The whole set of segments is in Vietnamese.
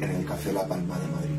en el Café La Palma de Madrid.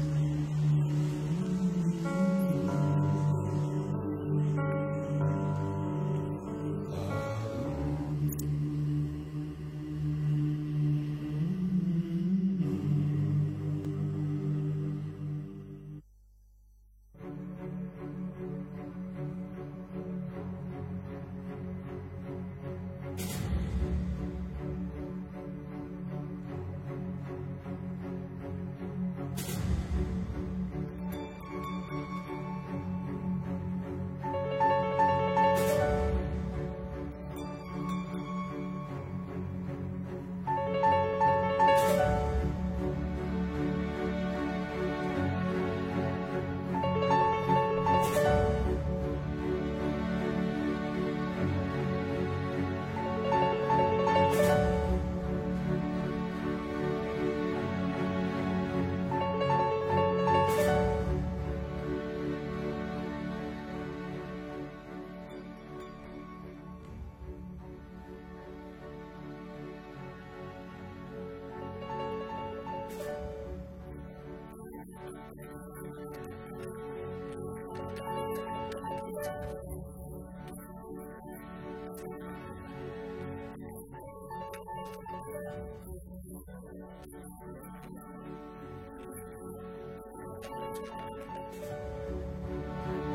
Thank you.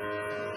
あ!